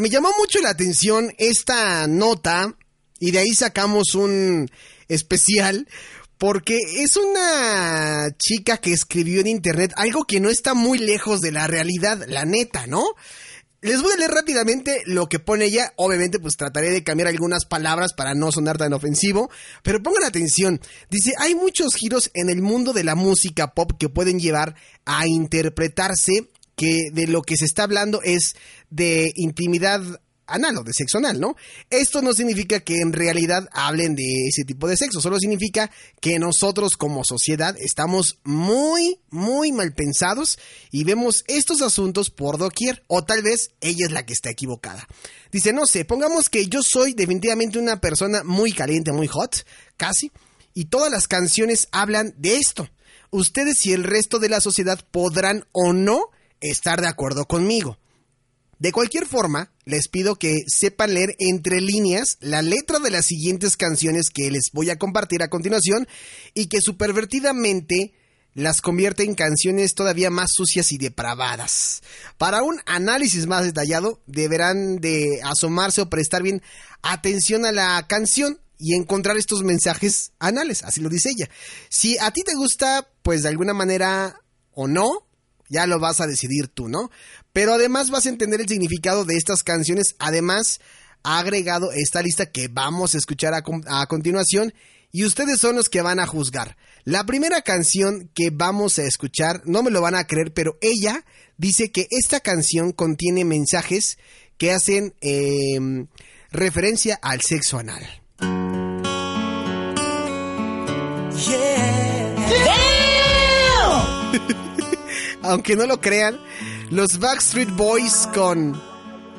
Me llamó mucho la atención esta nota y de ahí sacamos un especial porque es una chica que escribió en internet algo que no está muy lejos de la realidad, la neta, ¿no? Les voy a leer rápidamente lo que pone ella. Obviamente, pues trataré de cambiar algunas palabras para no sonar tan ofensivo. Pero pongan atención. Dice, hay muchos giros en el mundo de la música pop que pueden llevar a interpretarse de lo que se está hablando es de intimidad anal o de sexo anal, ¿no? Esto no significa que en realidad hablen de ese tipo de sexo, solo significa que nosotros como sociedad estamos muy, muy mal pensados y vemos estos asuntos por doquier, o tal vez ella es la que está equivocada. Dice, no sé, pongamos que yo soy definitivamente una persona muy caliente, muy hot, casi, y todas las canciones hablan de esto. Ustedes y el resto de la sociedad podrán o no estar de acuerdo conmigo. De cualquier forma, les pido que sepan leer entre líneas la letra de las siguientes canciones que les voy a compartir a continuación y que supervertidamente las convierte en canciones todavía más sucias y depravadas. Para un análisis más detallado, deberán de asomarse o prestar bien atención a la canción y encontrar estos mensajes anales, así lo dice ella. Si a ti te gusta, pues de alguna manera o no, ya lo vas a decidir tú, ¿no? Pero además vas a entender el significado de estas canciones. Además, ha agregado esta lista que vamos a escuchar a, continuación y ustedes son los que van a juzgar. La primera canción que vamos a escuchar, no me lo van a creer, pero ella dice que esta canción contiene mensajes que hacen em, referencia al sexo anal. Aunque no lo crean, los Backstreet Boys con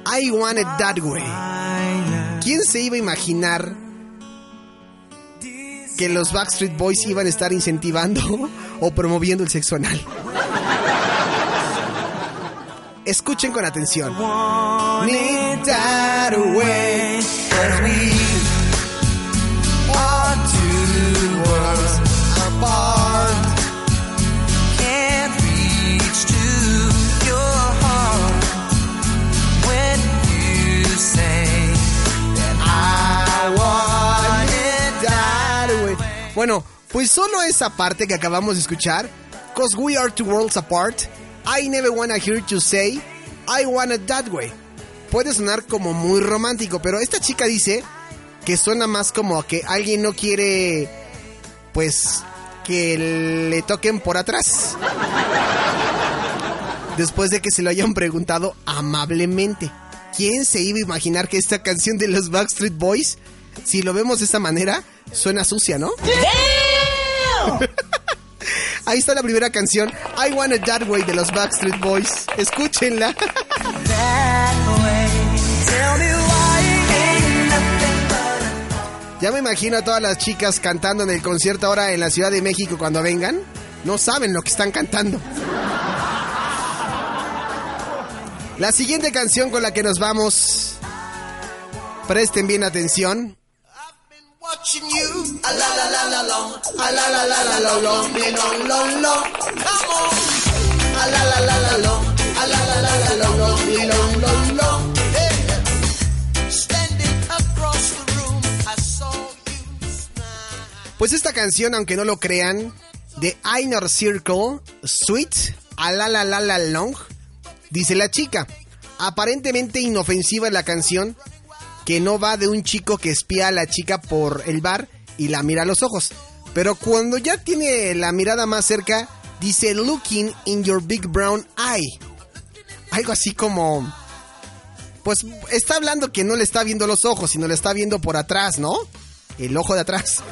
I Want It That Way. ¿Quién se iba a imaginar que los Backstreet Boys iban a estar incentivando o promoviendo el sexo anal? Escuchen con atención. Bueno, pues solo esa parte que acabamos de escuchar, Cause We Are Two Worlds Apart, I Never Wanna Hear You Say, I Want It That Way. Puede sonar como muy romántico, pero esta chica dice que suena más como que alguien no quiere, pues, que le toquen por atrás. Después de que se lo hayan preguntado amablemente. ¿Quién se iba a imaginar que esta canción de los Backstreet Boys, si lo vemos de esta manera, Suena sucia, ¿no? Ahí está la primera canción, I Want It That Way de los Backstreet Boys. Escúchenla. Ya me imagino a todas las chicas cantando en el concierto ahora en la Ciudad de México cuando vengan. No saben lo que están cantando. La siguiente canción con la que nos vamos. Presten bien atención. Pues esta canción, aunque no lo crean, de Inner Circle, Sweet, a la la la la long, dice la chica. Aparentemente inofensiva la canción, que no va de un chico que espía a la chica por el bar y la mira a los ojos. Pero cuando ya tiene la mirada más cerca, dice looking in your big brown eye. Algo así como... Pues está hablando que no le está viendo los ojos, sino le está viendo por atrás, ¿no? El ojo de atrás.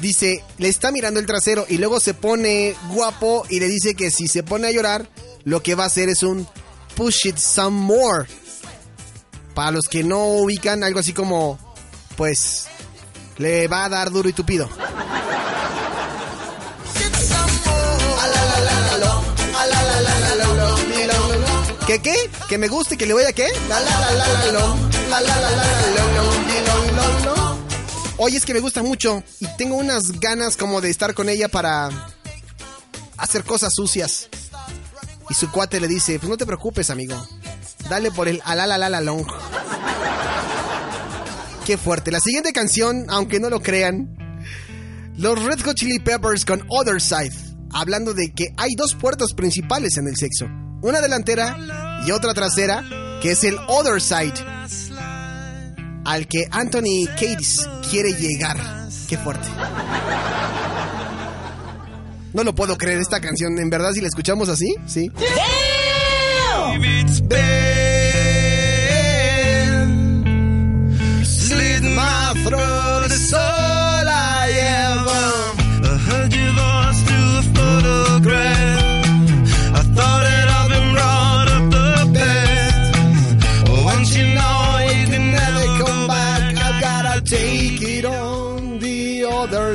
Dice, le está mirando el trasero y luego se pone guapo y le dice que si se pone a llorar, lo que va a hacer es un Push It Some More. Para los que no ubican, algo así como, pues, le va a dar duro y tupido. ¿Qué qué? ¿Que me guste? ¿Que le voy a qué? Oye, es que me gusta mucho y tengo unas ganas como de estar con ella para hacer cosas sucias. Y su cuate le dice, pues no te preocupes, amigo. Dale por el la long. Qué fuerte. La siguiente canción, aunque no lo crean, los Red Hot Chili Peppers con Other Side, hablando de que hay dos puertas principales en el sexo, una delantera y otra trasera, que es el Other Side, al que Anthony Cates quiere llegar. Qué fuerte. No lo puedo creer esta canción, en verdad si la escuchamos así, sí.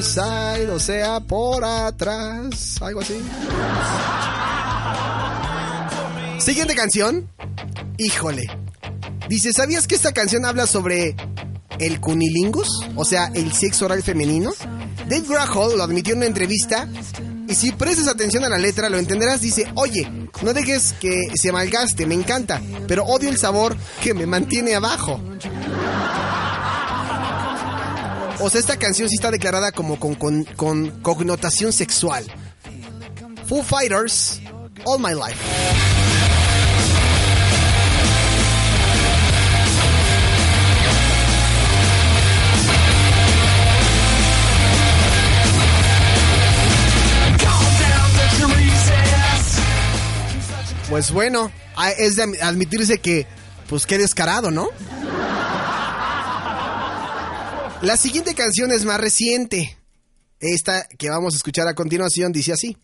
Side, o sea, por atrás, algo así. Siguiente canción. Híjole. Dice, ¿sabías que esta canción habla sobre el cunilingus? O sea, el sexo oral femenino. Dave Grohl lo admitió en una entrevista y si prestas atención a la letra lo entenderás. Dice, oye, no dejes que se malgaste, me encanta, pero odio el sabor que me mantiene abajo. O sea, esta canción sí está declarada como con, con, con connotación sexual. Foo Fighters, All My Life. Pues bueno, es de admitirse que, pues qué descarado, ¿no? La siguiente canción es más reciente. Esta que vamos a escuchar a continuación dice así.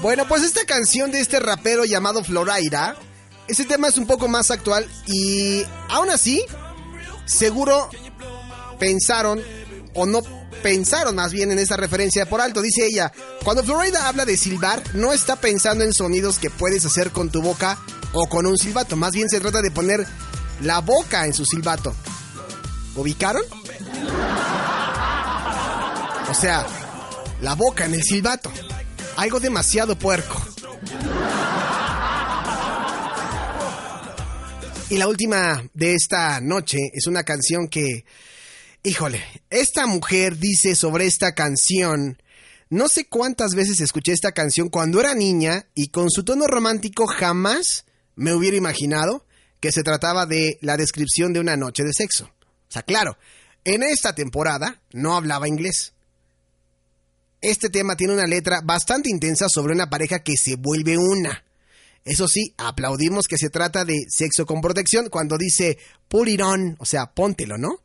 Bueno, pues esta canción de este rapero llamado Florida, ese tema es un poco más actual y aún así, seguro pensaron o no pensaron más bien en esta referencia por alto. Dice ella, cuando Florida habla de silbar, no está pensando en sonidos que puedes hacer con tu boca o con un silbato. Más bien se trata de poner la boca en su silbato. ¿Ubicaron? O sea, la boca en el silbato. Algo demasiado puerco. Y la última de esta noche es una canción que Híjole, esta mujer dice sobre esta canción, no sé cuántas veces escuché esta canción cuando era niña y con su tono romántico jamás me hubiera imaginado que se trataba de la descripción de una noche de sexo. O sea, claro, en esta temporada no hablaba inglés. Este tema tiene una letra bastante intensa sobre una pareja que se vuelve una. Eso sí, aplaudimos que se trata de sexo con protección cuando dice put it on, o sea, póntelo, ¿no?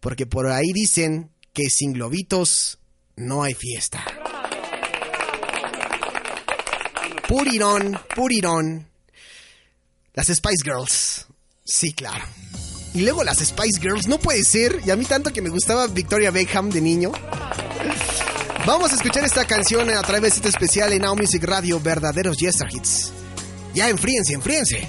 Porque por ahí dicen que sin globitos no hay fiesta. Purirón, purirón. Las Spice Girls. Sí, claro. Y luego las Spice Girls, no puede ser. Y a mí tanto que me gustaba Victoria Beckham de niño. Vamos a escuchar esta canción a través de este especial en Now Music Radio, verdaderos Yester Hits. Ya enfríense, enfríense.